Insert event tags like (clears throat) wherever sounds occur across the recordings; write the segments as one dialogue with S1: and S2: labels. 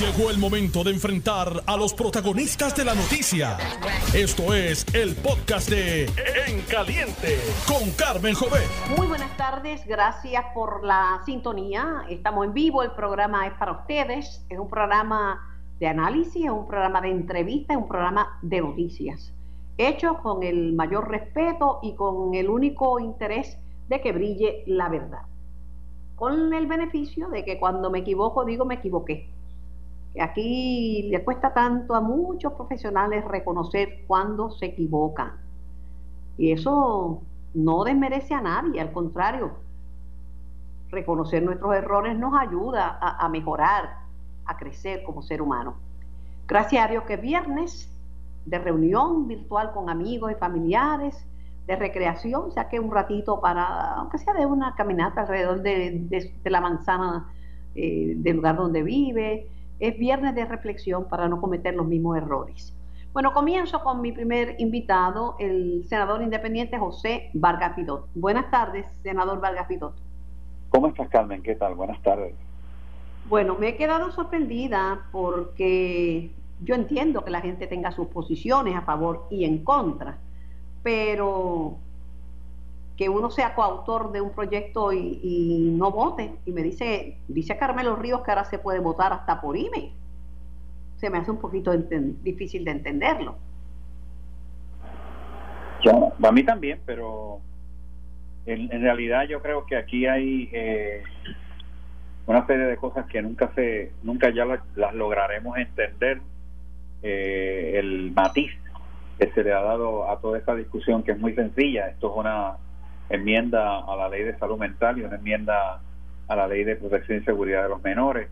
S1: Llegó el momento de enfrentar a los protagonistas de la noticia. Esto es el podcast de En Caliente con Carmen Jovet.
S2: Muy buenas tardes, gracias por la sintonía. Estamos en vivo, el programa es para ustedes. Es un programa de análisis, es un programa de entrevista, es un programa de noticias. Hecho con el mayor respeto y con el único interés de que brille la verdad. Con el beneficio de que cuando me equivoco digo me equivoqué Aquí le cuesta tanto a muchos profesionales reconocer cuando se equivocan. Y eso no desmerece a nadie, al contrario, reconocer nuestros errores nos ayuda a, mejorar, a crecer como ser humano. Gracias a Dios que viernes de reunión virtual con amigos y familiares, de recreación, saqué un ratito para, aunque sea de una caminata alrededor de, la manzana eh, del lugar donde vive, es viernes de reflexión para no cometer los mismos errores. Bueno, comienzo con mi primer invitado, el senador independiente José Vargas Pidot. Buenas tardes, senador Vargas Pidot.
S3: ¿Cómo estás, Carmen? ¿Qué tal? Buenas tardes.
S2: Bueno, me he quedado sorprendida porque yo entiendo que la gente tenga sus posiciones a favor y en contra, pero que uno sea coautor de un proyecto y, no vote. Y me dice, dice Carmelo Ríos que ahora se puede votar hasta por email. Se me hace un poquito difícil de entenderlo.
S3: Yo, a mí también, pero en, realidad yo creo que aquí hay eh, una serie de cosas que nunca se, nunca ya las, lograremos entender. Eh, el matiz que se le ha dado a toda esta discusión que es muy sencilla. Esto es una enmienda a la ley de salud mental y una enmienda a la ley de protección y seguridad de los menores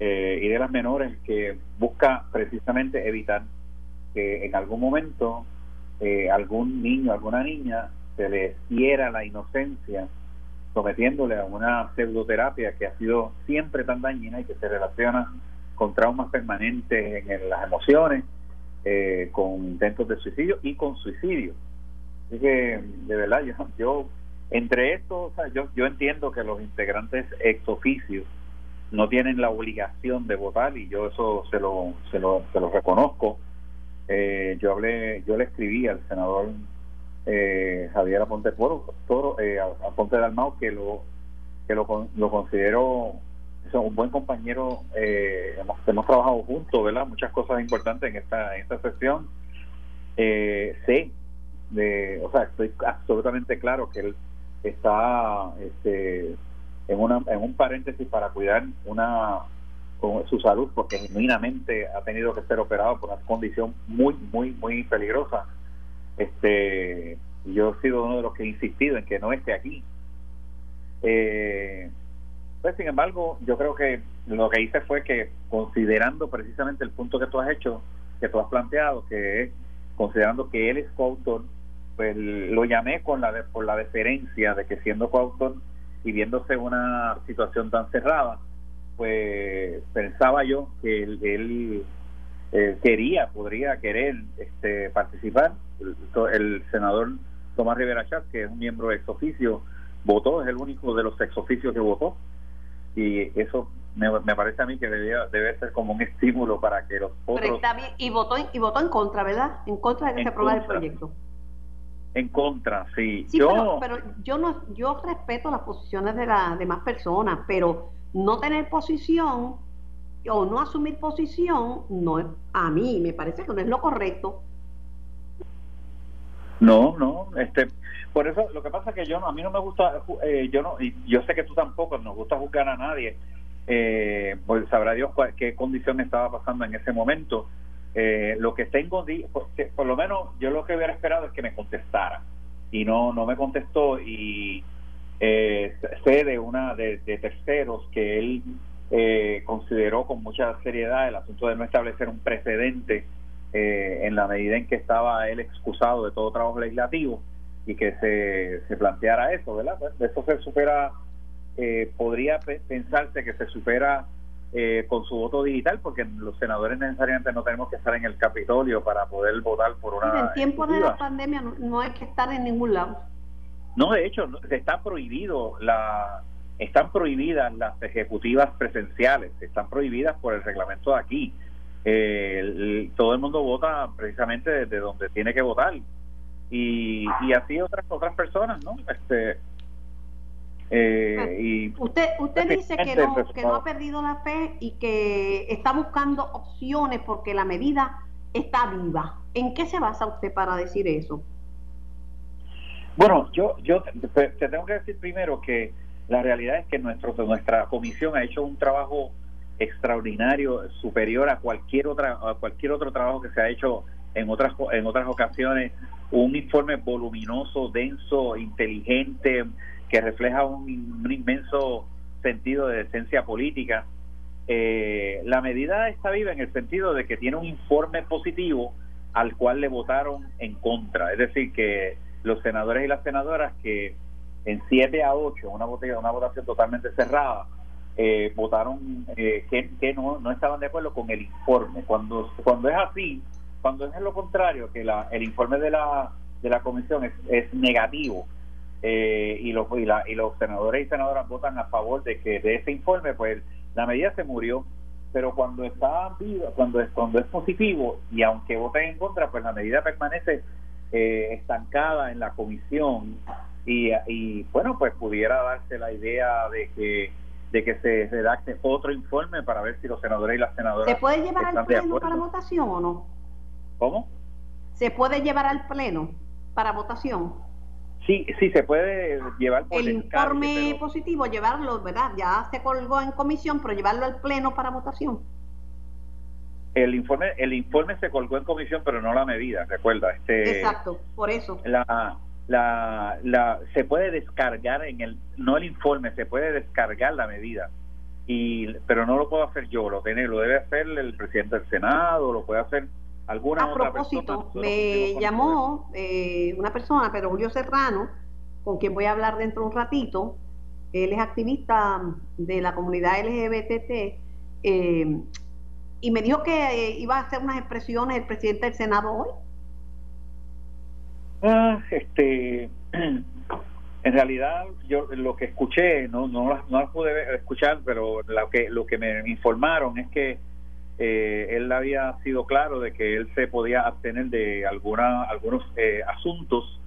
S3: eh, y de las menores que busca precisamente evitar que en algún momento eh, algún niño, alguna niña se le hiera la inocencia sometiéndole a una pseudoterapia que ha sido siempre tan dañina y que se relaciona con traumas permanentes en, las emociones, eh, con intentos de suicidio y con suicidio. Así que, de verdad, yo, yo entre esto, yo, yo entiendo que los integrantes ex oficio no tienen la obligación de votar y yo eso se lo, se lo, se lo reconozco. Eh, yo hablé, yo le escribí al senador eh, Javier Aponte Toro, eh, Aponte que lo que lo, lo considero un buen compañero. Eh, hemos, hemos trabajado juntos, ¿verdad? Muchas cosas importantes en esta en esta sesión. Eh, sé de, o sea, estoy absolutamente claro que él está este, en, una, en un paréntesis para cuidar una su salud porque genuinamente ha tenido que ser operado por una condición muy muy muy peligrosa. Este yo he sido uno de los que he insistido en que no esté aquí. Eh, pues sin embargo yo creo que lo que hice fue que considerando precisamente el punto que tú has hecho que tú has planteado que considerando que él es coautor pues lo llamé con la por la deferencia de que siendo coautor y viéndose una situación tan cerrada, pues pensaba yo que él, eh, quería, podría querer este, participar. El, senador Tomás Rivera Chat, que es un miembro ex oficio, votó, es el único de los ex oficios que votó. Y eso me, parece a mí que debe ser como un estímulo para que los otros...
S2: y votó, y votó en contra, ¿verdad? En contra de que se aprobara el proyecto.
S3: En contra, sí.
S2: yo, pero, yo no, yo respeto las posiciones de las demás personas, pero no tener posición o no asumir posición, no a mí me parece que no es lo correcto.
S3: No, no, este, por eso lo que pasa es que yo no, a mí no me gusta, eh, yo no, y yo sé que tú tampoco nos gusta juzgar a nadie, eh, pues sabrá Dios qué condición estaba pasando en ese momento eh, lo que tengo, por lo menos yo lo que hubiera esperado es que me contestara y no no me contestó y eh, sé de una de, terceros que él eh, consideró con mucha seriedad el asunto de no establecer un precedente eh, en la medida en que estaba él excusado de todo trabajo legislativo y que se, se planteara eso, ¿verdad? Pues, eso se supera, podría pensarse que se supera eh, con su voto digital, porque los senadores necesariamente no tenemos que estar en el Capitolio para poder votar por una.
S2: En tiempo de la pandemia no, hay que estar en ningún lado.
S3: No, de hecho, está prohibido la están prohibidas las ejecutivas presenciales, están prohibidas por el reglamento de aquí. Eh, todo el mundo vota precisamente desde donde tiene que votar y, y así otras otras personas, ¿no? Este,
S2: eh, y usted usted dice que no, que no ha perdido la fe y que está buscando opciones porque la medida está viva. ¿En qué se basa usted para decir eso?
S3: Bueno, yo yo te, tengo que decir primero que la realidad es que nuestro, nuestra comisión ha hecho un trabajo extraordinario, superior a cualquier otra a cualquier otro trabajo que se ha hecho en otras en otras ocasiones, un informe voluminoso, denso, inteligente, que refleja un, inmenso sentido de decencia política. Eh, la medida está viva en el sentido de que tiene un informe positivo al cual le votaron en contra, es decir, que los senadores y las senadoras que en 7 a 8, una, una votación totalmente cerrada, eh, votaron eh, que, no, no estaban de acuerdo con el informe. Cuando, cuando es así, cuando es lo contrario, que la, el informe de la, de la comisión es negativo eh, y, los, y, la, y los senadores y senadoras votan a favor de que de ese informe, pues la medida se murió. Pero cuando está viva, cuando es, cuando es positivo y aunque voten en contra, pues la medida permanece eh, estancada en la comisión y, y bueno, pues pudiera darse la idea de que de que se redacte otro informe para ver si los senadores y las senadoras.
S2: ¿Se puede llevar al pleno para votación o no?
S3: ¿Cómo?
S2: ¿Se puede llevar al pleno para votación?
S3: Sí, sí, se puede llevar
S2: por el informe positivo, llevarlo, ¿verdad? Ya se colgó en comisión, pero llevarlo al pleno para votación.
S3: El informe, el informe se colgó en comisión, pero no la medida, recuerda. Este,
S2: Exacto, por eso.
S3: La, la, la, se puede descargar en el, no el informe, se puede descargar la medida. Y, pero no lo puedo hacer yo, lo, tiene, lo debe hacer el presidente del Senado, lo puede hacer alguna
S2: A propósito, me llamó eh, una persona, Pedro Julio Serrano, con quien voy a hablar dentro de un ratito. Él es activista de la comunidad LGBT eh, y me dijo que eh, iba a hacer unas expresiones el presidente del Senado hoy.
S3: Ah, este, (clears throat) en realidad yo lo que escuché no no no las pude escuchar, pero lo que lo que me informaron es que eh, él había sido claro de que él se podía abstener de alguna, algunos eh, asuntos.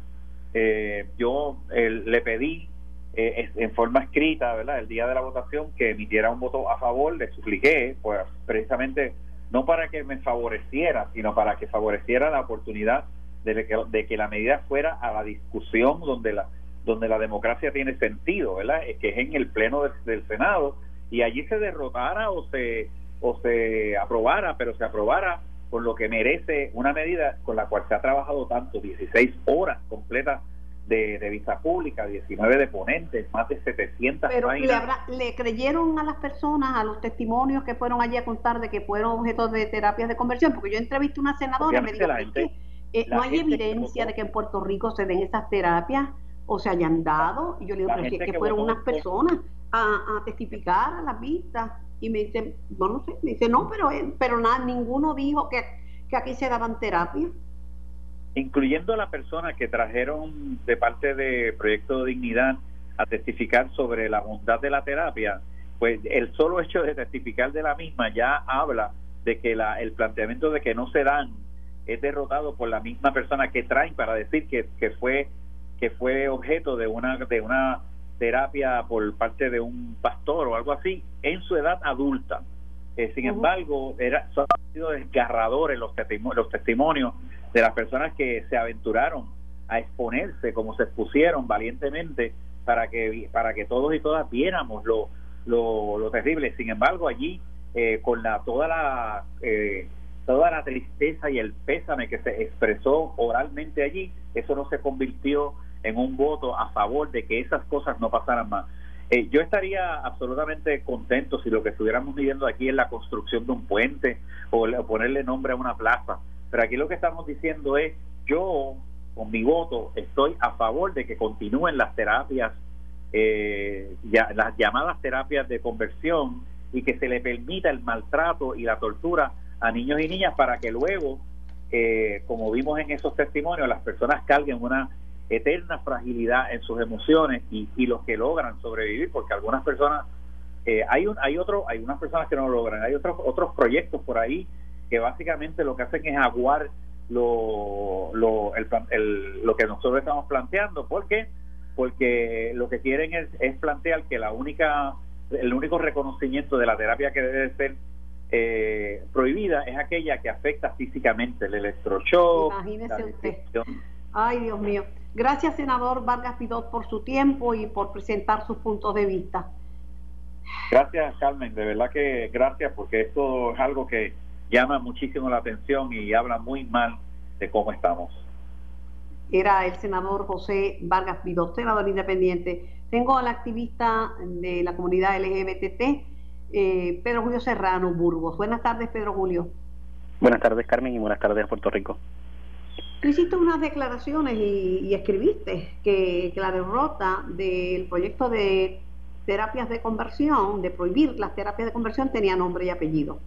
S3: Eh, yo le pedí en forma escrita, ¿verdad? El día de la votación que emitiera un voto a favor, le supliqué, pues precisamente no para que me favoreciera, sino para que favoreciera la oportunidad de que, de que la medida fuera a la discusión donde la donde la democracia tiene sentido, ¿verdad? Que es en el pleno del Senado y allí se derrotara o se o se aprobara, pero se aprobara con lo que merece una medida con la cual se ha trabajado tanto, 16 horas completas de, de vista pública, 19 de ponentes, más de 700
S2: Pero Le, ¿le creyeron a las personas, a los testimonios que fueron allí a contar de que fueron objetos de terapias de conversión? Porque yo entrevisté a una senadora y me dijo que eh, no hay evidencia de que en Puerto Rico se den esas terapias o se hayan dado. Y yo le digo, pero si es que, fueron unas personas a, a testificar a las vistas y me dice, no, no sé, me dice, no, pero, pero nada, ninguno dijo que, que aquí se daban terapia.
S3: Incluyendo a la persona que trajeron de parte de Proyecto Dignidad a testificar sobre la bondad de la terapia, pues el solo hecho de testificar de la misma ya habla de que la, el planteamiento de que no se dan es derrotado por la misma persona que traen para decir que, que fue que fue objeto de una de una terapia por parte de un pastor o algo así en su edad adulta. Eh, sin embargo, era, son sido desgarradores los, los testimonios de las personas que se aventuraron a exponerse como se expusieron valientemente para que para que todos y todas viéramos lo, lo, terrible. Sin embargo, allí eh, con la toda la eh, toda la tristeza y el pésame que se expresó oralmente allí, eso no se convirtió en un voto a favor de que esas cosas no pasaran más. Eh, yo estaría absolutamente contento si lo que estuviéramos viviendo aquí es la construcción de un puente o, ponerle nombre a una plaza, pero aquí lo que estamos diciendo es, yo con mi voto estoy a favor de que continúen las terapias, eh, ya, las llamadas terapias de conversión y que se le permita el maltrato y la tortura a niños y niñas para que luego, eh, como vimos en esos testimonios, las personas carguen una eterna fragilidad en sus emociones y, y los que logran sobrevivir, porque algunas personas, eh, hay un, hay otro, hay unas personas que no lo logran, hay otros otros proyectos por ahí que básicamente lo que hacen es aguar lo, lo, el, lo que nosotros estamos planteando, ¿por qué? Porque lo que quieren es, es plantear que la única, el único reconocimiento de la terapia que debe ser eh, prohibida es aquella que afecta físicamente el electroshock.
S2: Imagínese usted. Ay, Dios mío. Gracias, senador Vargas Pidot, por su tiempo y por presentar sus puntos de vista.
S3: Gracias, Carmen. De verdad que gracias, porque esto es algo que llama muchísimo la atención y habla muy mal de cómo estamos.
S2: Era el senador José Vargas Pidot, senador independiente. Tengo al activista de la comunidad LGBT, eh, Pedro Julio Serrano Burgos. Buenas tardes, Pedro Julio.
S4: Buenas tardes, Carmen, y buenas tardes a Puerto Rico.
S2: Tú hiciste unas declaraciones y, escribiste que, la derrota del proyecto de terapias de conversión, de prohibir las terapias de conversión, tenía nombre y apellido.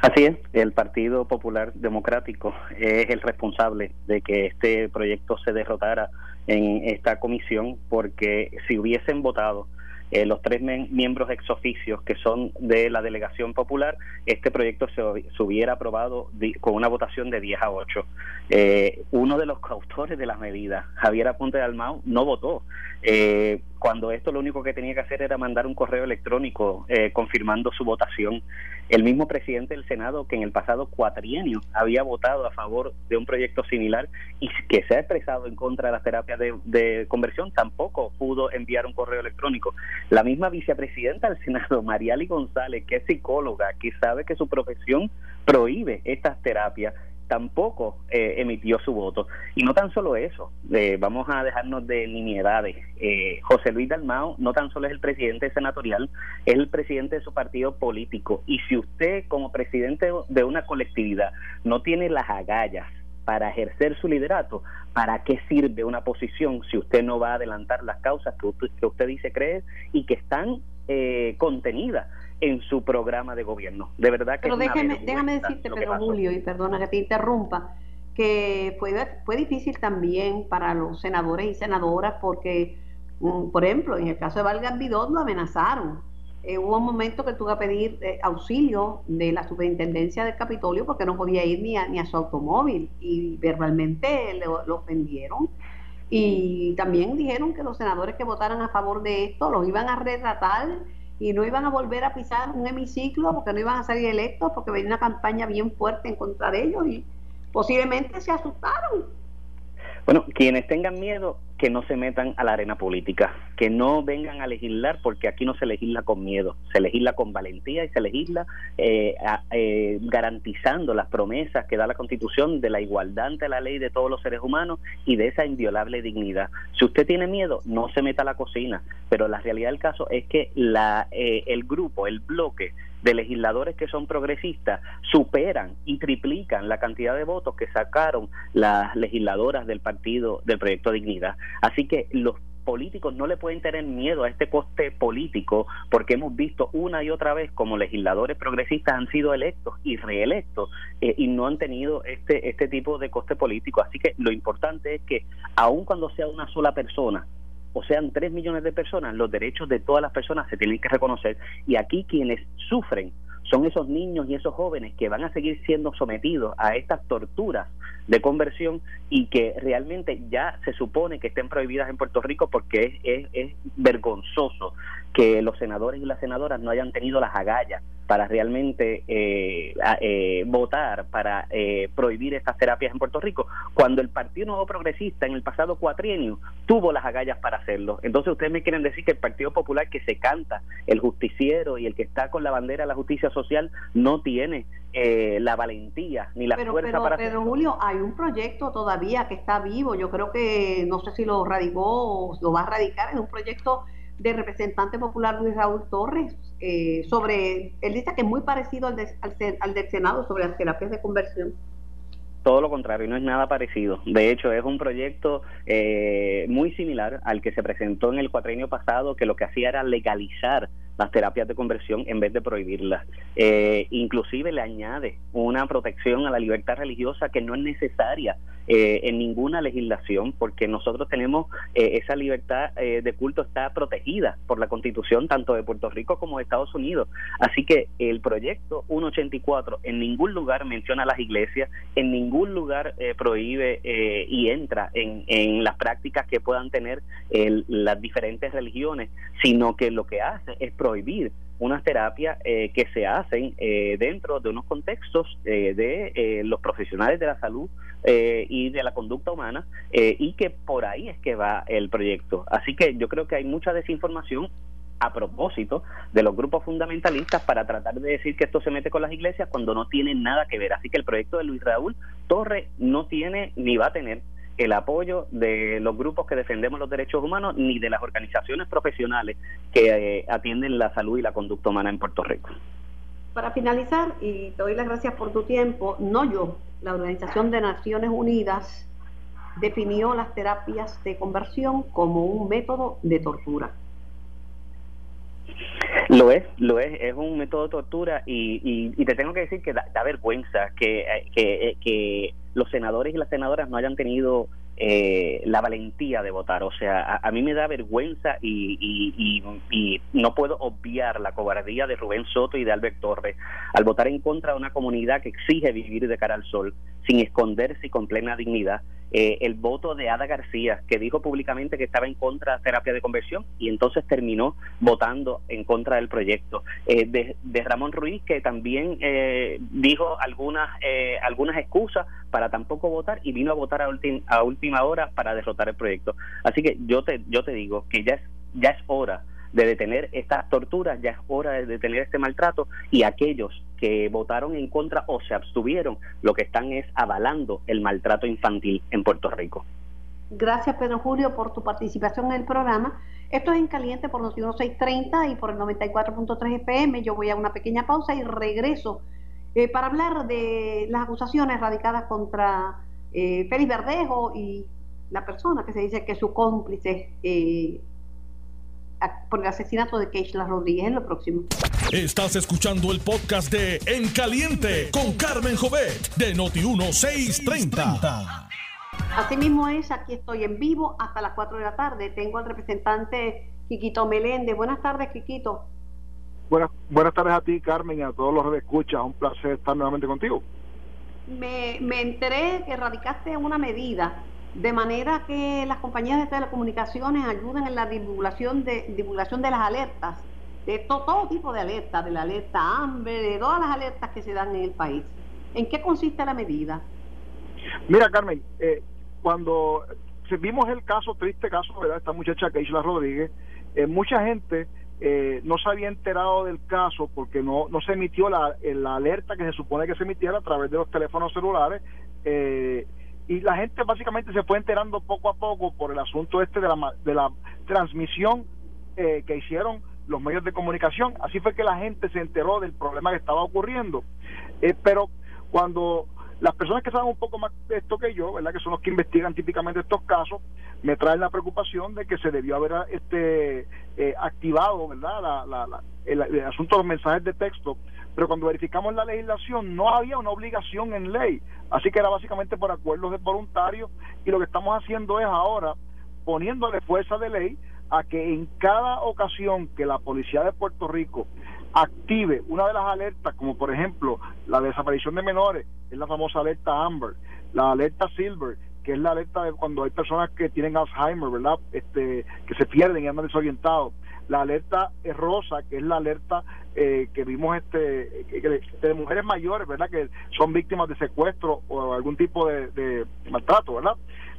S4: Así es, el Partido Popular Democrático es el responsable de que este proyecto se derrotara en esta comisión porque si hubiesen votado eh, los tres miembros ex oficios que son de la delegación popular, este proyecto se, hubiera aprobado con una votación de 10 a 8. Eh, uno de los coautores de las medidas, Javier Aponte de Almao, no votó. Eh, cuando esto lo único que tenía que hacer era mandar un correo electrónico confirmando su votación. El mismo presidente del Senado que en el pasado cuatrienio había votado a favor de un proyecto similar y que se ha expresado en contra de las terapias de, conversión tampoco pudo enviar un correo electrónico. La misma vicepresidenta del Senado, (laughs) Mariali González, que es psicóloga, que sabe que su profesión prohíbe estas terapias, tampoco eh, emitió su voto. Y no tan solo eso, eh, vamos a dejarnos de nimiedades. Eh, José Luis Dalmao no tan solo es el presidente senatorial, es el presidente de su partido político. Y si usted como presidente de una colectividad no tiene las agallas para ejercer su liderato, ¿para qué sirve una posición si usted no va a adelantar las causas que usted, que usted dice creer y que están contenidas en su programa de gobierno. De verdad que
S2: Pero déjeme, déjame decirte, Pedro Julio, y perdona que te interrumpa, que fue, fue difícil también para los senadores y senadoras porque, mm, por ejemplo, en el caso de Valga Vidot lo amenazaron. Eh, hubo un momento que tuvo que pedir eh, auxilio de la superintendencia del Capitolio porque no podía ir ni a, ni a su automóvil y verbalmente lo, lo ofendieron. Y también dijeron que los senadores que votaran a favor de esto los iban a retratar y no iban a volver a pisar un hemiciclo porque no iban a salir electos porque venía una campaña bien fuerte en contra de ellos y posiblemente se asustaron
S4: bueno, quienes tengan miedo, que no se metan a la arena política, que no vengan a legislar, porque aquí no se legisla con miedo, se legisla con valentía y se legisla eh, eh, garantizando las promesas que da la Constitución de la igualdad ante la ley de todos los seres humanos y de esa inviolable dignidad. Si usted tiene miedo, no se meta a la cocina, pero la realidad del caso es que la, eh, el grupo, el bloque, de legisladores que son progresistas superan y triplican la cantidad de votos que sacaron las legisladoras del partido del proyecto Dignidad. Así que los políticos no le pueden tener miedo a este coste político porque hemos visto una y otra vez como legisladores progresistas han sido electos y reelectos eh, y no han tenido este este tipo de coste político así que lo importante es que aun cuando sea una sola persona o sean tres millones de personas, los derechos de todas las personas se tienen que reconocer. Y aquí quienes sufren son esos niños y esos jóvenes que van a seguir siendo sometidos a estas torturas de conversión y que realmente ya se supone que estén prohibidas en Puerto Rico porque es, es, vergonzoso que los senadores y las senadoras no hayan tenido las agallas para realmente eh, eh, votar para eh, prohibir estas terapias en Puerto Rico, cuando el Partido Nuevo Progresista en el pasado cuatrienio tuvo las agallas para hacerlo. Entonces ustedes me quieren decir que el Partido Popular que se canta, el justiciero y el que está con la bandera de la justicia social no tiene eh, la valentía ni la fuerza
S2: pero,
S4: para
S2: Pero Julio, hay un proyecto todavía que está vivo, yo creo que no sé si lo radicó o lo va a radicar, es un proyecto de representante popular Luis Raúl Torres eh, sobre, él dice que es muy parecido al, al, del Senado sobre las terapias de conversión
S4: todo lo contrario, no es nada parecido. De hecho, es un proyecto eh, muy similar al que se presentó en el cuatrenio pasado, que lo que hacía era legalizar las terapias de conversión en vez de prohibirlas. Eh, inclusive le añade una protección a la libertad religiosa que no es necesaria eh, en ninguna legislación porque nosotros tenemos eh, esa libertad de culto está protegida por la constitución tanto de Puerto Rico como de Estados Unidos. Así que el proyecto 184 en ningún lugar menciona las iglesias, en ningún lugar prohíbe y entra en, en, las prácticas que puedan tener las diferentes religiones, sino que lo que hace es prohibir unas terapias eh, que se hacen eh, dentro de unos contextos eh, de los profesionales de la salud y de la conducta humana y que por ahí es que va el proyecto. Así que yo creo que hay mucha desinformación a propósito de los grupos fundamentalistas para tratar de decir que esto se mete con las iglesias cuando no tiene nada que ver. Así que el proyecto de Luis Raúl Torres no tiene ni va a tener el apoyo de los grupos que defendemos los derechos humanos ni de las organizaciones profesionales que eh, atienden la salud y la conducta humana en Puerto Rico.
S2: Para finalizar, y te doy las gracias por tu tiempo, no yo, la Organización de Naciones Unidas definió las terapias de conversión como un método de tortura.
S4: Lo es, lo es, es un método de tortura y, y, te tengo que decir que da, vergüenza que, eh, que, eh, que los senadores y las senadoras no hayan tenido eh, la valentía de votar. O sea, a, mí me da vergüenza y, y, no puedo obviar la cobardía de Rubén Soto y de Albert Torres al votar en contra de una comunidad que exige vivir de cara al sol, sin esconderse y con plena dignidad. Eh, el voto de Ada García, que dijo públicamente que estaba en contra de terapia de conversión y entonces terminó votando en contra del proyecto. Eh, de, de, Ramón Ruiz, que también dijo algunas, algunas excusas para tampoco votar y vino a votar a, a última hora para derrotar el proyecto. Así que yo te, yo te digo que ya es, ya es hora de detener estas torturas, ya es hora de detener este maltrato y aquellos que votaron en contra o se abstuvieron, lo que están es avalando el maltrato infantil en Puerto Rico.
S2: Gracias Pedro Julio por tu participación en el programa. Esto es en caliente por Noti 1630 y por el 94.3 FM. Yo voy a una pequeña pausa y regreso eh, para hablar de las acusaciones radicadas contra eh, Félix Verdejo y la persona que se dice que es su cómplice eh, por el asesinato de Keishla Rodríguez en lo próximo.
S1: Estás escuchando el podcast de En Caliente con Carmen Jovet de Noti1630.
S2: Así mismo es, aquí estoy en vivo hasta las 4 de la tarde. Tengo al representante Quiquito Meléndez. Buenas tardes, Quiquito.
S5: Buenas, buenas tardes a ti, Carmen, y a todos los que escuchan. Un placer estar nuevamente contigo.
S2: Me, me enteré que radicaste una medida de manera que las compañías de telecomunicaciones ayuden en la divulgación de, divulgación de las alertas, de todo tipo de alertas, de la alerta hambre, de todas las alertas que se dan en el país. ¿En qué consiste la medida?
S5: Mira, Carmen, eh, cuando vimos el caso, triste caso, ¿verdad? Esta muchacha que Isla Rodríguez, eh, mucha gente eh, no se había enterado del caso porque no, no se emitió la, la, alerta que se supone que se emitiera a través de los teléfonos celulares eh, y la gente básicamente se fue enterando poco a poco por el asunto este de la, de la transmisión eh, que hicieron los medios de comunicación. Así fue que la gente se enteró del problema que estaba ocurriendo. pero cuando las personas que saben un poco más de esto que yo, ¿verdad? que son los que investigan típicamente estos casos, me traen la preocupación de que se debió haber este eh, activado ¿verdad? La, el, asunto de los mensajes de texto, pero cuando verificamos la legislación no había una obligación en ley, así que era básicamente por acuerdos de voluntarios y lo que estamos haciendo es ahora poniéndole fuerza de ley a que en cada ocasión que la policía de Puerto Rico active una de las alertas, como por ejemplo la desaparición de menores, es la famosa alerta Amber, la alerta Silver, que es la alerta de cuando hay personas que tienen Alzheimer, ¿verdad? Este, que se pierden y andan desorientados. La alerta rosa, que es la alerta eh, que vimos este de mujeres mayores, ¿verdad? Que son víctimas de secuestro o algún tipo de, maltrato, ¿verdad?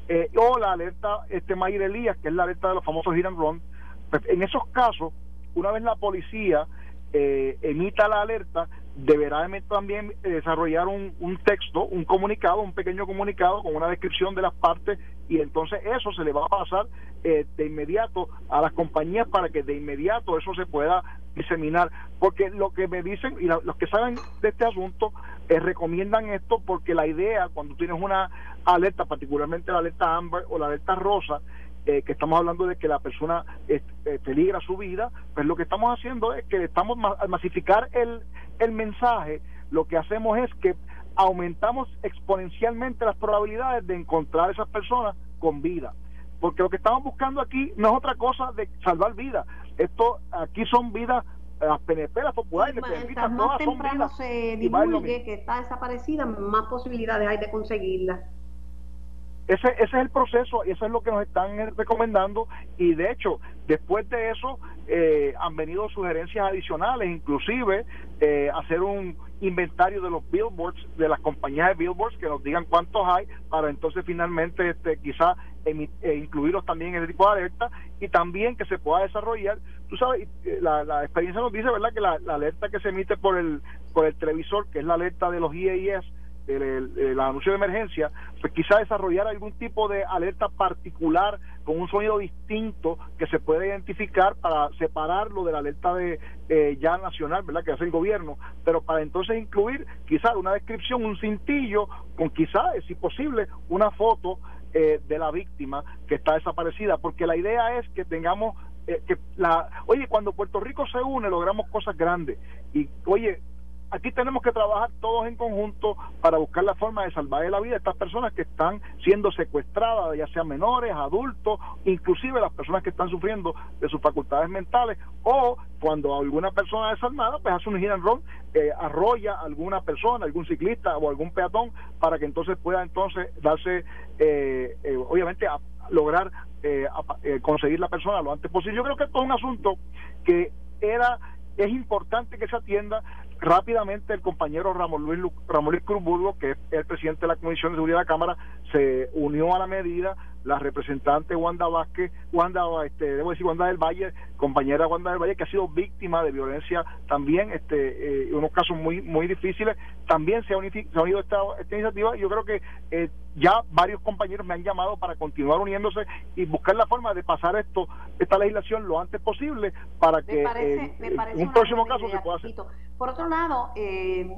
S5: Eh, o la alerta este Mayer Elías, que es la alerta de los famosos hit and run. Pues, en esos casos, una vez la policía eh, emita la alerta, deberá también desarrollar un, un, texto, un comunicado, un pequeño comunicado con una descripción de las partes y entonces eso se le va a pasar eh, de inmediato a las compañías para que de inmediato eso se pueda diseminar. Porque lo que me dicen y los que saben de este asunto eh, recomiendan esto porque la idea cuando tienes una alerta, particularmente la alerta Amber o la alerta Rosa, eh, que estamos hablando de que la persona eh, peligra su vida, pues lo que estamos haciendo es que estamos al masificar el, el mensaje, lo que hacemos es que aumentamos exponencialmente las probabilidades de encontrar a esas personas con vida. Porque lo que estamos buscando aquí no es otra cosa de salvar vidas. Esto aquí son vidas las PNP, las populares,
S2: Mientras más temprano se divulgue que está desaparecida, más posibilidades hay de conseguirla.
S5: Ese, ese es el proceso y eso es lo que nos están recomendando y de hecho después de eso eh, han venido sugerencias adicionales inclusive eh, hacer un inventario de los billboards de las compañías de billboards que nos digan cuántos hay para entonces finalmente este quizá eh, incluirlos también en el tipo de alerta y también que se pueda desarrollar. Tú sabes eh, la, la experiencia nos dice verdad que la, alerta que se emite por el por el televisor que es la alerta de los IES el, anuncio de emergencia, pues quizá desarrollar algún tipo de alerta particular con un sonido distinto que se pueda identificar para separarlo de la alerta de eh, ya nacional, ¿verdad? Que hace el gobierno, pero para entonces incluir quizá una descripción, un cintillo, con quizá, si posible, una foto eh, de la víctima que está desaparecida, porque la idea es que tengamos eh, que la, oye, cuando Puerto Rico se une logramos cosas grandes. Y oye, aquí tenemos que trabajar todos en conjunto para buscar la forma de salvar la vida de estas personas que están siendo secuestradas, ya sean menores, adultos, inclusive las personas que están sufriendo de sus facultades mentales, o cuando alguna persona desarmada pues hace un hit and eh, arrolla a alguna persona, algún ciclista o algún peatón, para que entonces pueda entonces darse, eh, eh, obviamente, a lograr conseguir la persona lo antes posible. Yo creo que esto es un asunto que era es importante que se atienda rápidamente el compañero Ramón Luis, Ramón Luis Cruzburgo, que es el presidente de la Comisión de Seguridad de la Cámara, se unió a la medida, la representante Wanda Vázquez, Wanda, este, debo decir Wanda del Valle, compañera Wanda del Valle, que ha sido víctima de violencia también, este, eh, unos casos muy muy difíciles, también se ha, unido esta, esta iniciativa. Yo creo que eh, ya varios compañeros me han llamado para continuar uniéndose y buscar la forma de pasar esto esta legislación lo antes posible para que
S2: eh, un próximo caso se pueda hacer. Por otro lado, eh,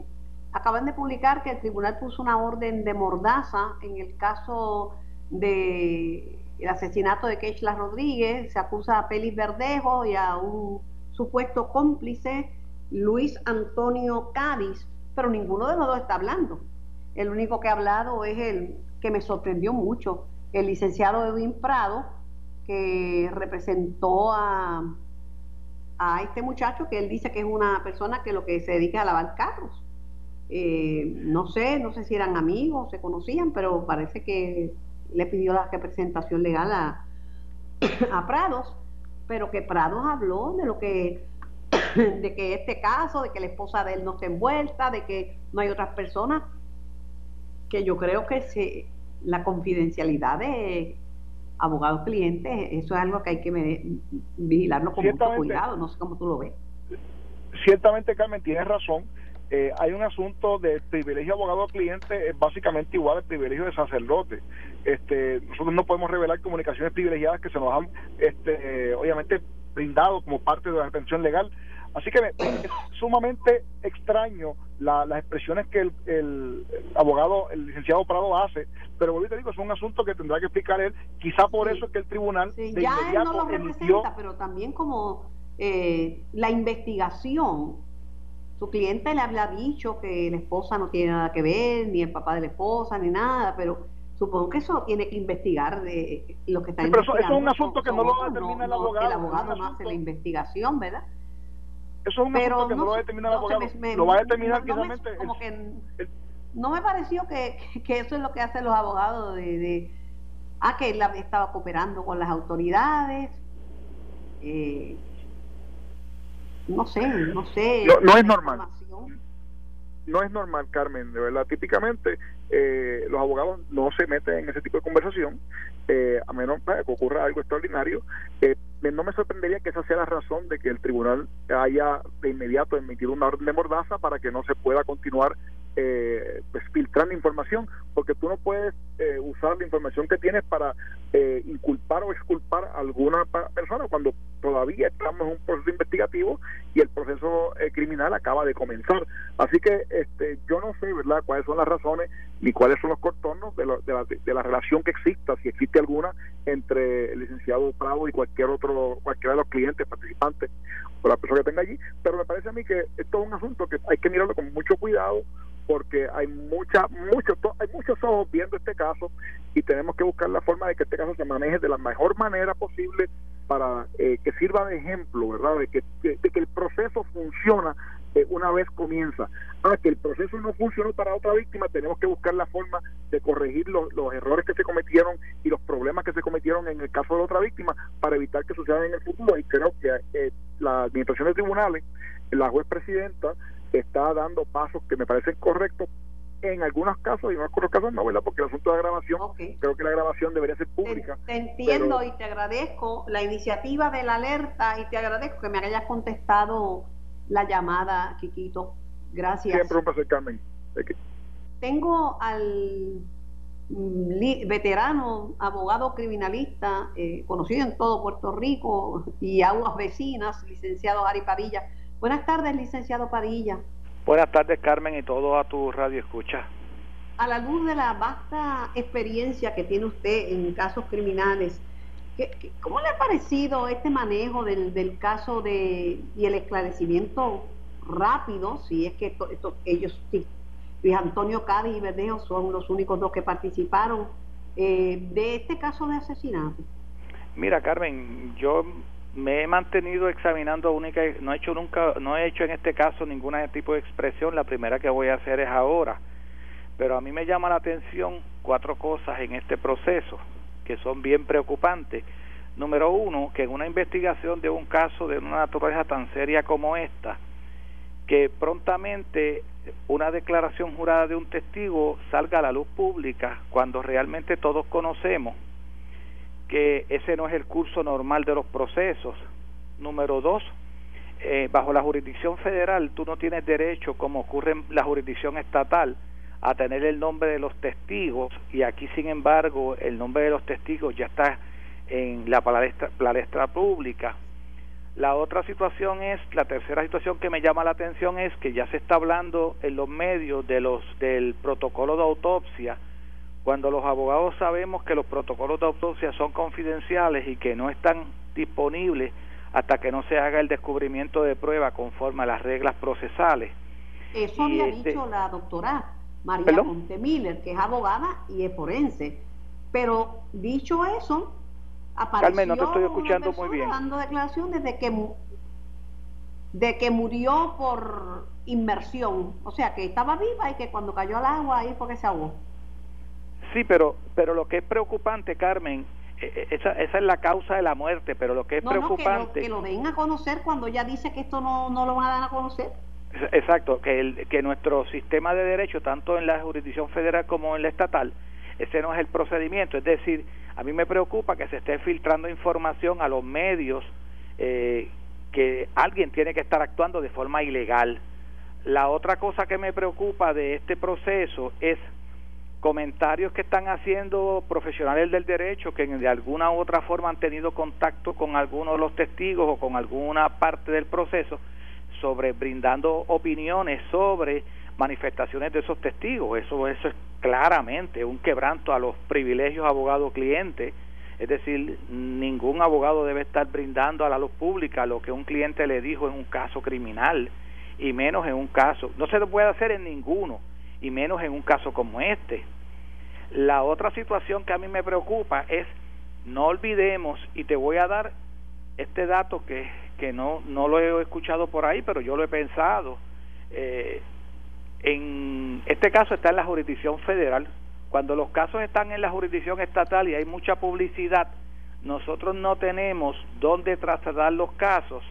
S2: acaban de publicar que el tribunal puso una orden de mordaza en el caso de el asesinato de Keishla Rodríguez, se acusa a Pelis Verdejo y a un supuesto cómplice, Luis Antonio Cádiz, pero ninguno de los dos está hablando. El único que ha hablado es el que me sorprendió mucho, el licenciado Edwin Prado, que representó a, a este muchacho que él dice que es una persona que lo que se dedica a lavar carros. Eh, no sé, no sé si eran amigos, se conocían, pero parece que le pidió la representación legal a, (coughs) a Prados, pero que Prados habló de lo que (coughs) de que este caso, de que la esposa de él no está envuelta, de que no hay otras personas, que yo creo que se, la confidencialidad de abogados clientes, eso es algo que hay que vigilarlo con mucho cuidado, no sé cómo tú lo ves.
S5: Ciertamente, Carmen, tienes razón. Eh, hay un asunto de privilegio abogado-cliente, es básicamente igual al privilegio de sacerdote. Este, nosotros no podemos revelar comunicaciones privilegiadas que se nos han, este, obviamente, brindado como parte de la pensión legal. Así que es sumamente extraño las expresiones que el, abogado, el licenciado Prado hace, pero vuelvo te digo, es un asunto que tendrá que explicar él, quizá por eso es que el tribunal
S2: de ya él no lo representa, pero también como eh, la investigación su cliente le había dicho que la esposa no tiene nada que ver, ni el papá de la esposa, ni nada, pero supongo que eso tiene que investigar de lo que está
S5: sí, pero eso, es un asunto que no lo determina el abogado.
S2: el abogado no hace la investigación, ¿verdad?
S5: Eso es un asunto que no, lo determina el abogado. lo va a determinar
S2: no, como que no me pareció que, que, eso es lo que hacen los abogados de, de ah, que él estaba cooperando con las autoridades. Eh, no sé, no sé.
S5: No, es normal. No es normal, Carmen, de verdad. Típicamente eh, los abogados no se meten en ese tipo de conversación, eh, a menos pues, que ocurra algo extraordinario. Eh, no me sorprendería que esa sea la razón de que el tribunal haya de inmediato emitido una orden de mordaza para que no se pueda continuar eh, pues, filtrando información, porque tú no puedes eh, usar la información que tienes para eh, inculpar o exculpar a alguna persona cuando todavía estamos en un proceso investigativo y el proceso criminal acaba de comenzar. Así que este, yo no sé, ¿verdad?, cuáles son las razones ni cuáles son los contornos de, de, la, de la relación que exista, si existe alguna, entre el licenciado Prado y cualquier otro, cualquiera de los clientes, participantes o la persona que tenga allí. Pero me parece a mí que esto es un asunto que hay que mirarlo con mucho cuidado porque hay mucha, muchos, hay muchos ojos viendo este caso y tenemos que buscar la forma de que este caso se maneje de la mejor manera posible para eh, que sirva de ejemplo, ¿verdad? De que, de, que el proceso funciona eh, una vez comienza. Ah, que el proceso no funcionó para otra víctima, tenemos que buscar la forma de corregir los, errores que se cometieron y los problemas que se cometieron en el caso de otra víctima para evitar que sucedan en el futuro. Y creo que eh, la administración de tribunales, la juez presidenta, está dando pasos que me parecen correctos en algunos casos y en otros casos no, ¿verdad? Porque el asunto de la grabación, creo que la grabación debería ser pública.
S2: Te, entiendo y te agradezco la iniciativa de la alerta y te agradezco que me hayas contestado la llamada, Quiquito. Gracias.
S5: Siempre un placer, Carmen.
S2: Tengo al mm, veterano abogado criminalista eh, conocido en todo Puerto Rico y aguas vecinas, licenciado Ari Padilla. Buenas tardes, licenciado Padilla.
S6: Buenas tardes, Carmen, y todo a tu radio escucha.
S2: A la luz de la vasta experiencia que tiene usted en casos criminales, cómo le ha parecido este manejo del, caso de y el esclarecimiento rápido, si es que ellos, Luis Antonio Cádiz y Verdejo son los únicos dos que participaron eh, de este caso de asesinato?
S6: Mira, Carmen, yo me he mantenido examinando única no he hecho nunca no he hecho en este caso ningún tipo de expresión la primera que voy a hacer es ahora. Pero a mí me llama la atención cuatro cosas en este proceso que son bien preocupantes. Número uno que en una investigación de un caso de una naturaleza tan seria como esta que prontamente una declaración jurada de un testigo salga a la luz pública cuando realmente todos conocemos que ese no es el curso normal de los procesos. Número dos, eh, bajo la jurisdicción federal tú no tienes derecho, como ocurre en la jurisdicción estatal, a tener el nombre de los testigos y aquí sin embargo el nombre de los testigos ya está en la palestra, palestra pública. La otra situación es, la tercera situación que me llama la atención es que ya se está hablando en los medios de los del protocolo de autopsia cuando los abogados sabemos que los protocolos de autopsia son confidenciales y que no están disponibles hasta que no se haga el descubrimiento de prueba conforme a las reglas procesales.
S2: Eso había este dicho la doctora María Montemiller, que es abogada y es forense. Pero dicho eso, apareció
S6: Carmen, no te estoy escuchando muy bien.
S2: dando declaraciones de que de que murió por inmersión, o sea, que estaba viva y que cuando cayó al agua ahí fue que se ahogó.
S6: Sí, pero, pero lo que es preocupante, Carmen, e, e, esa, esa es la causa de la muerte, pero lo que es preocupante...
S2: que, lo, den a conocer cuando ella dice que esto no, no lo van a dar a conocer.
S6: Exacto, que, el, que nuestro sistema de derecho, tanto en la jurisdicción federal como en la estatal, ese no es el procedimiento. Es decir, a mí me preocupa que se esté filtrando información a los medios eh, que alguien tiene que estar actuando de forma ilegal. La otra cosa que me preocupa de este proceso es comentarios que están haciendo profesionales del derecho que de alguna u otra forma han tenido contacto con algunos de los testigos o con alguna parte del proceso sobre brindando opiniones sobre manifestaciones de esos testigos. Eso, eso es claramente un quebranto a los privilegios abogado-cliente. Es decir, ningún abogado debe estar brindando a la luz pública lo que un cliente le dijo en un caso criminal y menos en un caso. No se puede hacer en ninguno y menos en un caso como este. La otra situación que a mí me preocupa es, no olvidemos, y te voy a dar este dato que, que no, no lo he escuchado por ahí, pero yo lo he pensado. Eh, en este caso está en la jurisdicción federal. Cuando los casos están en la jurisdicción estatal y hay mucha publicidad, nosotros no tenemos dónde trasladar los casos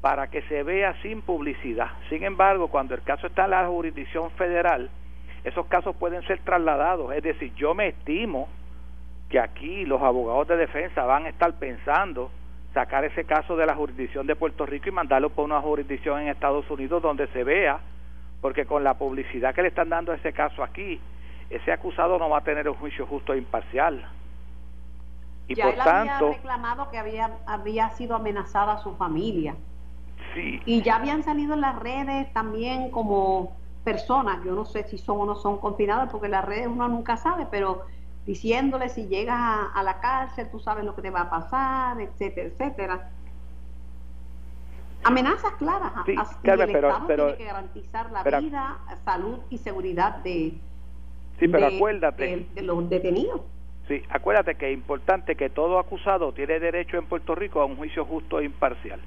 S6: para que se vea sin publicidad. Sin embargo, cuando el caso está en la jurisdicción federal, esos casos pueden ser trasladados. Es decir, yo me estimo que aquí los abogados de defensa van a estar pensando sacar ese caso de la jurisdicción de Puerto Rico y mandarlo por una jurisdicción en Estados Unidos donde se vea porque con la publicidad que le están dando a ese caso aquí, ese acusado no va a tener un juicio justo e imparcial.
S2: Y ya por él tanto, había reclamado que había, había sido amenazada su familia.
S6: Sí.
S2: Y ya habían salido en las redes también como personas, yo no sé si son o no son confinadas, porque las redes uno nunca sabe, pero diciéndole si llegas a, la cárcel, tú sabes lo que te va a pasar, etcétera, etcétera. Amenazas claras.
S6: Sí, el Estado
S2: tiene que garantizar la vida, salud y seguridad de,
S6: sí, pero acuérdate,
S2: de, los detenidos.
S6: Sí, acuérdate que es importante que todo acusado tiene derecho en Puerto Rico a un juicio justo e imparcial.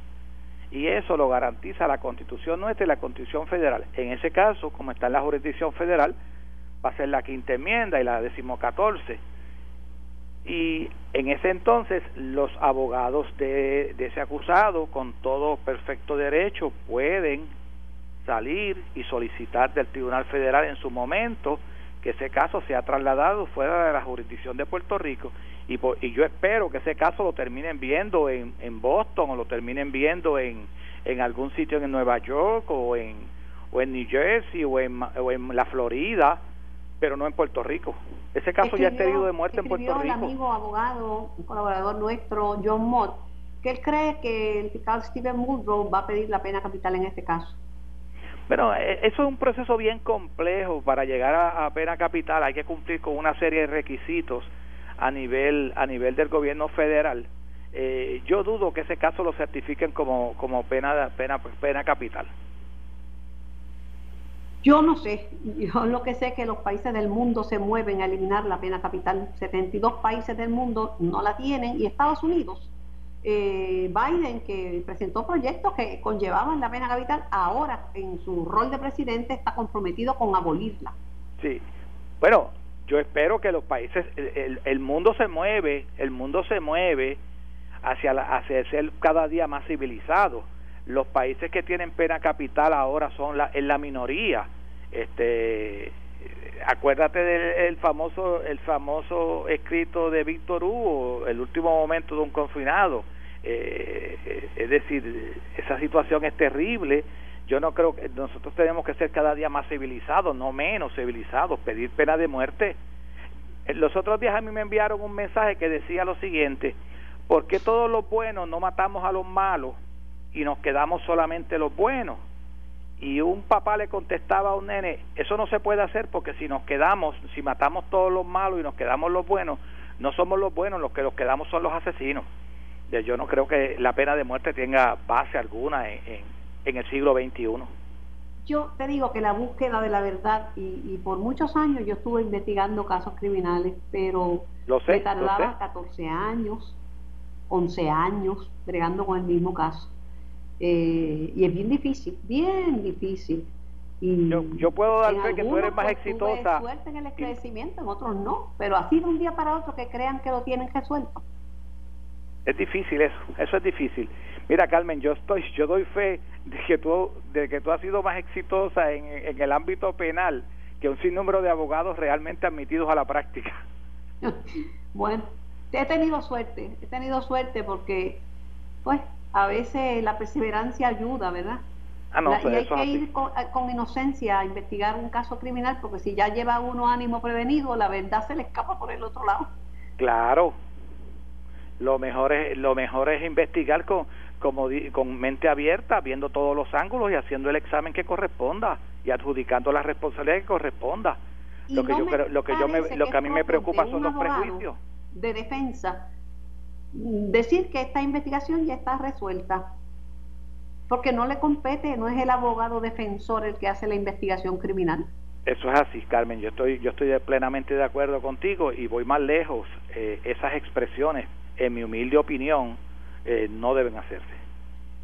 S6: Y eso lo garantiza la Constitución nuestra y la Constitución federal. En ese caso, como está en la jurisdicción federal, va a ser la quinta enmienda y la decimocatorce. Y en ese entonces los abogados de, ese acusado, con todo perfecto derecho, pueden salir y solicitar del Tribunal Federal en su momento que ese caso sea trasladado fuera de la jurisdicción de Puerto Rico y, y yo espero que ese caso lo terminen viendo en, en Boston o lo terminen viendo en, en algún sitio en Nueva York o en, o en New Jersey o en, o en la Florida pero no en Puerto Rico. Ese caso ya está herido de muerte en Puerto Rico.
S2: el amigo abogado, un colaborador nuestro, John Mott, que él cree que el fiscal Steven Muldrow va a pedir la pena capital en este caso.
S6: Bueno, e, eso es un proceso bien complejo. Para llegar a, pena capital hay que cumplir con una serie de requisitos a nivel a nivel del gobierno federal. Eh, yo dudo que ese caso lo certifiquen como como pena pena pena capital.
S2: Yo no sé, yo lo que sé es que los países del mundo se mueven a eliminar la pena capital. 72 países del mundo no la tienen y Estados Unidos, eh, Biden que presentó proyectos que conllevaban la pena capital, ahora en su rol de presidente está comprometido con abolirla.
S6: Sí, bueno, yo espero que los países, el, el mundo se mueve, el mundo se mueve hacia, la, hacia ser cada día más civilizado. Los países que tienen pena capital ahora son la, en la minoría. Este acuérdate del famoso el famoso escrito de Víctor Hugo el último momento de un confinado eh, es decir esa situación es terrible yo no creo que nosotros tenemos que ser cada día más civilizados no menos civilizados pedir pena de muerte los otros días a mí me enviaron un mensaje que decía lo siguiente ¿por qué todos los buenos no matamos a los malos y nos quedamos solamente los buenos. Y un papá le contestaba a un nene, eso no se puede hacer porque si nos quedamos, si matamos todos los malos y nos quedamos los buenos, no somos los buenos, los que los quedamos son los asesinos. Yo no creo que la pena de muerte tenga base alguna en, en, el siglo XXI.
S2: Yo te digo que la búsqueda de la verdad, y, por muchos años yo estuve investigando casos criminales, pero
S6: lo me
S2: tardaba 14 años, 11 años, bregando con el mismo caso. Eh, y es bien difícil, bien difícil. Y
S6: yo, puedo dar fe que tú eres más exitosa.
S2: suerte en el esclarecimiento, en otros no, pero así de un día para otro que crean que lo tienen resuelto.
S6: Es difícil eso, eso es difícil. Mira, Carmen, yo estoy, yo doy fe de que tú, de que tú has sido más exitosa en, en el ámbito penal que un sinnúmero de abogados realmente admitidos a la práctica. (laughs)
S2: bueno, he tenido suerte, he tenido suerte porque, pues, a veces la perseverancia ayuda, ¿verdad?
S6: Ah, no,
S2: y hay que ir con, inocencia a investigar un caso criminal, porque si ya lleva uno ánimo prevenido, la verdad se le escapa por el otro lado.
S6: Claro. Lo mejor es, lo mejor es investigar con, como con mente abierta, viendo todos los ángulos y haciendo el examen que corresponda y adjudicando la responsabilidad que corresponda. lo que yo lo que yo me, lo que a mí me preocupa son los prejuicios
S2: de defensa decir que esta investigación ya está resuelta, porque no le compete, no es el abogado defensor el que hace la investigación criminal.
S6: Eso es así, Carmen. Yo estoy, yo estoy plenamente de acuerdo contigo y voy más lejos. Eh, esas expresiones, en mi humilde opinión, eh, no deben hacerse.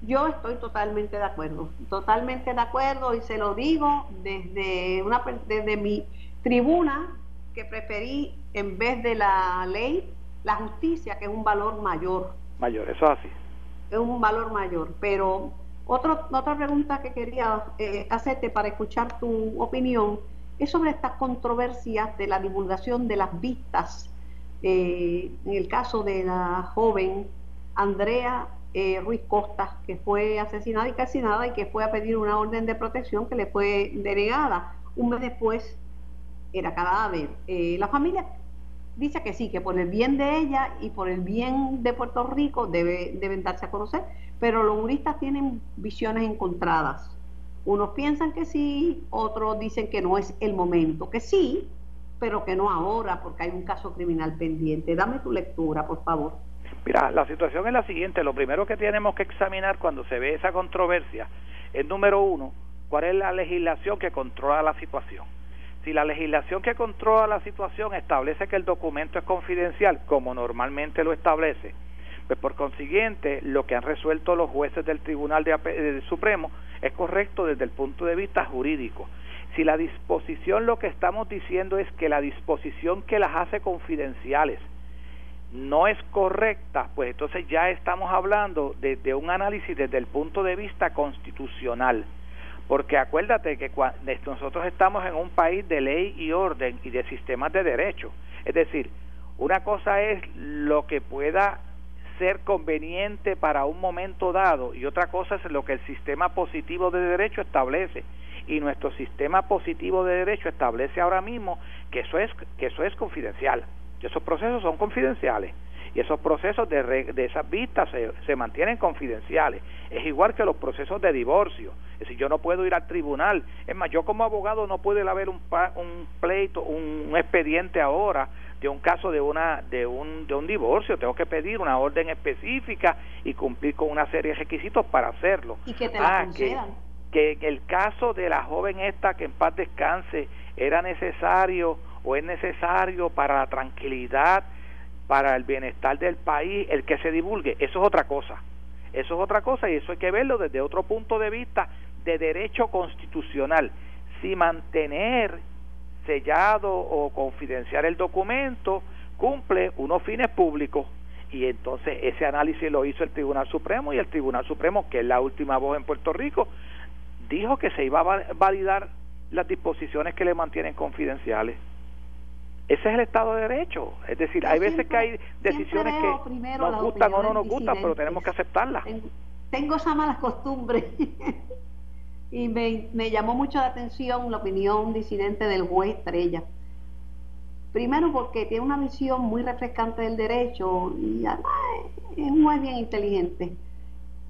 S2: Yo estoy totalmente de acuerdo, totalmente de acuerdo y se lo digo desde una desde mi tribuna que preferí en vez de la ley la justicia, que es un valor mayor.
S6: Mayor, eso es así.
S2: Es un valor mayor. Pero otro, otra pregunta que quería eh, hacerte para escuchar tu opinión es sobre estas controversias de la divulgación de las vistas. Eh, en el caso de la joven Andrea eh, Ruiz Costa, que fue asesinada y calcinada y que fue a pedir una orden de protección que le fue denegada. Un mes después era cadáver. Eh, la familia dice que sí, que por el bien de ella y por el bien de Puerto Rico debe, deben darse a conocer, pero los juristas tienen visiones encontradas. Unos piensan que sí, otros dicen que no es el momento, que sí, pero que no ahora porque hay un caso criminal pendiente. Dame tu lectura, por favor.
S6: Mira, la situación es la siguiente. Lo primero que tenemos que examinar cuando se ve esa controversia es, número uno, cuál es la legislación que controla la situación. Si la legislación que controla la situación establece que el documento es confidencial, como normalmente lo establece, pues por consiguiente, lo que han resuelto los jueces del Tribunal de, Supremo es correcto desde el punto de vista jurídico. Si la disposición, lo que estamos diciendo es que la disposición que las hace confidenciales no es correcta, pues entonces ya estamos hablando de, un análisis desde el punto de vista constitucional. Porque acuérdate que nosotros estamos en un país de ley y orden y de sistemas de derecho. Es decir, una cosa es lo que pueda ser conveniente para un momento dado y otra cosa es lo que el sistema positivo de derecho establece y nuestro sistema positivo de derecho establece ahora mismo que eso es que eso es confidencial que esos procesos son confidenciales y esos procesos de, de esas vistas se, se, mantienen confidenciales. Es igual que los procesos de divorcio. Es decir, yo no puedo ir al tribunal. Es más, yo como abogado no puedo ir a ver un, un pleito, un expediente ahora de un caso de una de un de un divorcio tengo que pedir una orden específica y cumplir con una serie de requisitos para hacerlo
S2: y que te ah, que,
S6: que en el caso de la joven esta que en paz descanse era necesario o es necesario para la tranquilidad para el bienestar del país el que se divulgue. Eso es otra cosa. Eso es otra cosa y eso hay que verlo desde otro punto de vista de derecho constitucional. Si mantener sellado o confidenciar el documento cumple unos fines públicos y entonces ese análisis lo hizo el Tribunal Supremo y el Tribunal Supremo, que es la última voz en Puerto Rico, dijo que se iba a validar las disposiciones que le mantienen confidenciales. Ese es el Estado de Derecho. Es decir, hay veces que hay decisiones que nos gustan o no nos gustan, pero tenemos que aceptarlas.
S2: Tengo esa mala costumbre (laughs) y me, me, llamó mucho la atención la opinión disidente del juez Estrella. Primero porque tiene una visión muy refrescante del derecho y es un juez bien inteligente.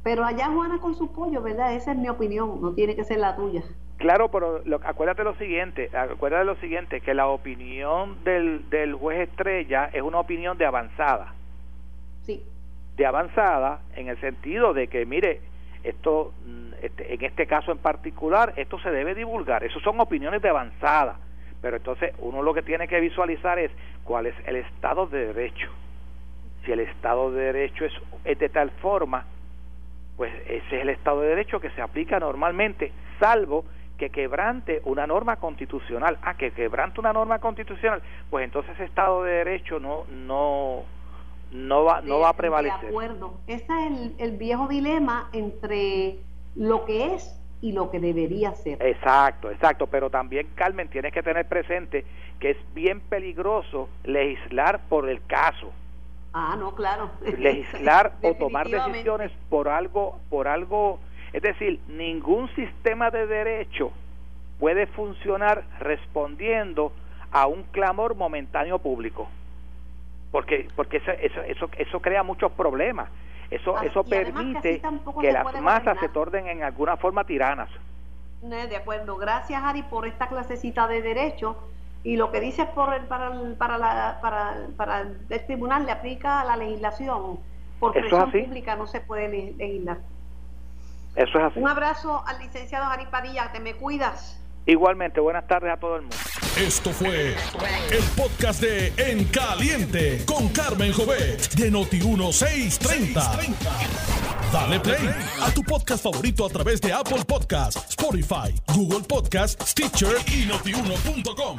S2: Pero allá Juana con su pollo, ¿verdad? Esa es mi opinión, no tiene que ser la tuya.
S6: Claro, pero lo, acuérdate lo siguiente, acuérdate lo siguiente, que la opinión del, del juez Estrella es una opinión de avanzada.
S2: Sí.
S6: De avanzada en el sentido de que, mire, esto mm, este, en este caso en particular esto se debe divulgar eso son opiniones de avanzada pero entonces uno lo que tiene que visualizar es cuál es el estado de derecho si el estado de derecho es, es de tal forma pues ese es el estado de derecho que se aplica normalmente salvo que quebrante una norma constitucional ah que quebrante una norma constitucional pues entonces ese estado de derecho no no no va, no va a prevalecer.
S2: De acuerdo. Ese es el, viejo dilema entre lo que es y lo que debería ser.
S6: Exacto, exacto, pero también Carmen tienes que tener presente que es bien peligroso legislar por el caso.
S2: Ah, no, claro. (laughs)
S6: Legislar o tomar decisiones por algo, por algo, es decir, ningún sistema de derecho puede funcionar respondiendo a un clamor momentáneo público. Porque porque eso eso eso, eso crea muchos problemas. Eso ah, eso permite que, las masas se tornen en alguna forma tiranas.
S2: De acuerdo. Gracias Ari por esta clasecita de derecho y lo que dices por el, para el, para la para, para el tribunal le aplica a la legislación por presión pública no se puede legislar.
S6: Eso es así.
S2: Un abrazo al licenciado Ari Padilla te me cuidas
S6: Igualmente, buenas tardes a todo el mundo.
S1: Esto fue el podcast de En Caliente con Carmen Jovet de Noti1630. Dale play a tu podcast favorito a través de Apple Podcasts, Spotify, Google Podcasts, Stitcher y notiuno.com.